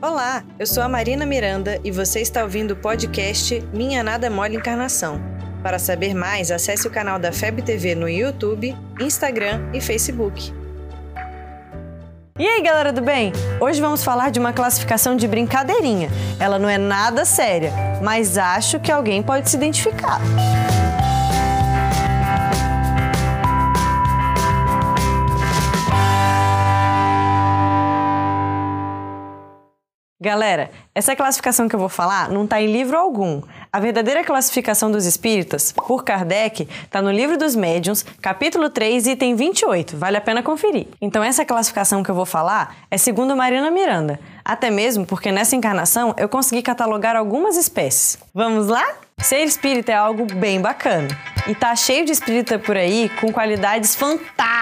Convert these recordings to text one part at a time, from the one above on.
Olá, eu sou a Marina Miranda e você está ouvindo o podcast Minha Nada Mole Encarnação. Para saber mais, acesse o canal da FEB TV no YouTube, Instagram e Facebook. E aí, galera do bem? Hoje vamos falar de uma classificação de brincadeirinha. Ela não é nada séria, mas acho que alguém pode se identificar. Galera, essa classificação que eu vou falar não está em livro algum. A verdadeira classificação dos espíritas, por Kardec, está no Livro dos Médiuns, capítulo 3, item 28. Vale a pena conferir. Então, essa classificação que eu vou falar é segundo Mariana Miranda. Até mesmo porque nessa encarnação eu consegui catalogar algumas espécies. Vamos lá? Ser espírita é algo bem bacana. E tá cheio de espírita por aí com qualidades fantásticas.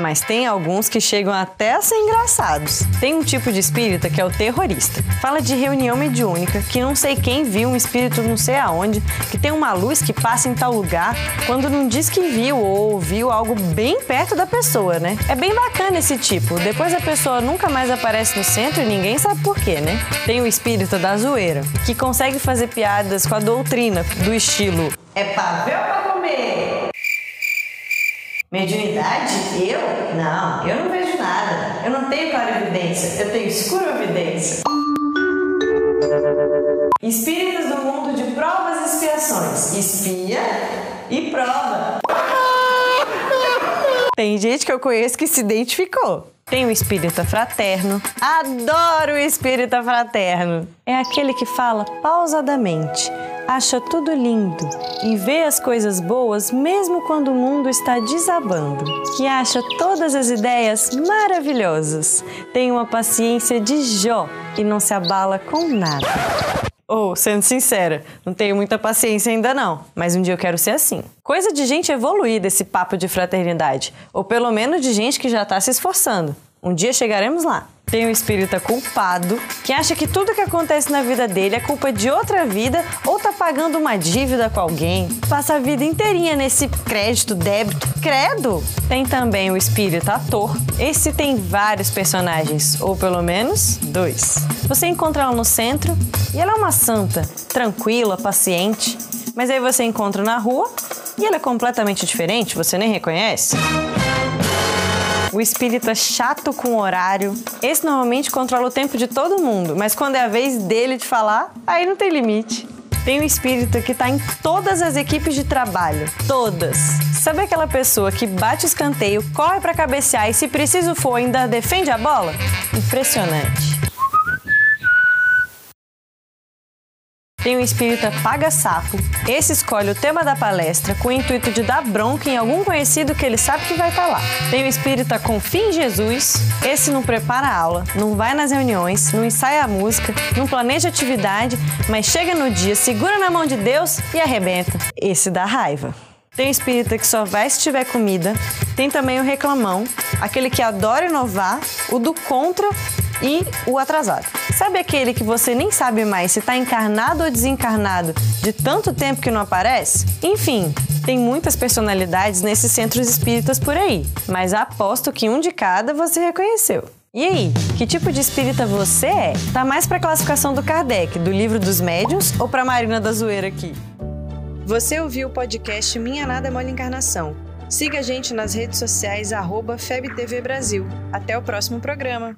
Mas tem alguns que chegam até a ser engraçados. Tem um tipo de espírita que é o terrorista. Fala de reunião mediúnica, que não sei quem viu um espírito não sei aonde, que tem uma luz que passa em tal lugar, quando não diz que viu ou ouviu algo bem perto da pessoa, né? É bem bacana esse tipo. Depois a pessoa nunca mais aparece no centro e ninguém sabe por quê, né? Tem o espírita da zoeira, que consegue fazer piadas com a doutrina do estilo é pavel pra comer. Mediunidade? Eu? Não, eu não vejo nada. Eu não tenho clarividência, eu tenho escuro-evidência. Espíritos do mundo de provas e expiações. Espia e prova. Tem gente que eu conheço que se identificou. Tem o espírita fraterno. Adoro o espírita fraterno. É aquele que fala pausadamente, acha tudo lindo e vê as coisas boas mesmo quando o mundo está desabando. Que acha todas as ideias maravilhosas. Tem uma paciência de Jó e não se abala com nada. Ou, oh, sendo sincera, não tenho muita paciência ainda não, mas um dia eu quero ser assim. Coisa de gente evoluída esse papo de fraternidade, ou pelo menos de gente que já está se esforçando. Um dia chegaremos lá. Tem o espírita culpado, que acha que tudo que acontece na vida dele é culpa de outra vida ou tá pagando uma dívida com alguém. Passa a vida inteirinha nesse crédito, débito, credo. Tem também o espírita ator. Esse tem vários personagens, ou pelo menos dois. Você encontra ela no centro e ela é uma santa, tranquila, paciente. Mas aí você encontra na rua e ela é completamente diferente, você nem reconhece o espírita chato com horário. Esse normalmente controla o tempo de todo mundo, mas quando é a vez dele de falar, aí não tem limite. Tem um espírito que está em todas as equipes de trabalho. Todas. Sabe aquela pessoa que bate escanteio, corre para cabecear e, se preciso for, ainda defende a bola? Impressionante. Tem o espírita Paga Sapo. Esse escolhe o tema da palestra com o intuito de dar bronca em algum conhecido que ele sabe que vai estar tá lá. Tem o espírita Confia em Jesus. Esse não prepara a aula, não vai nas reuniões, não ensaia a música, não planeja atividade, mas chega no dia, segura na mão de Deus e arrebenta. Esse dá raiva. Tem o espírita que só vai se tiver comida. Tem também o reclamão, aquele que adora inovar, o do contra e o atrasado. Sabe aquele que você nem sabe mais se está encarnado ou desencarnado de tanto tempo que não aparece? Enfim, tem muitas personalidades nesses centros espíritas por aí, mas aposto que um de cada você reconheceu. E aí, que tipo de espírita você é? Tá mais para a classificação do Kardec, do livro dos médiuns, ou para Marina da Zoeira aqui? Você ouviu o podcast Minha Nada Mole Encarnação. Siga a gente nas redes sociais, arroba FebTV Brasil. Até o próximo programa.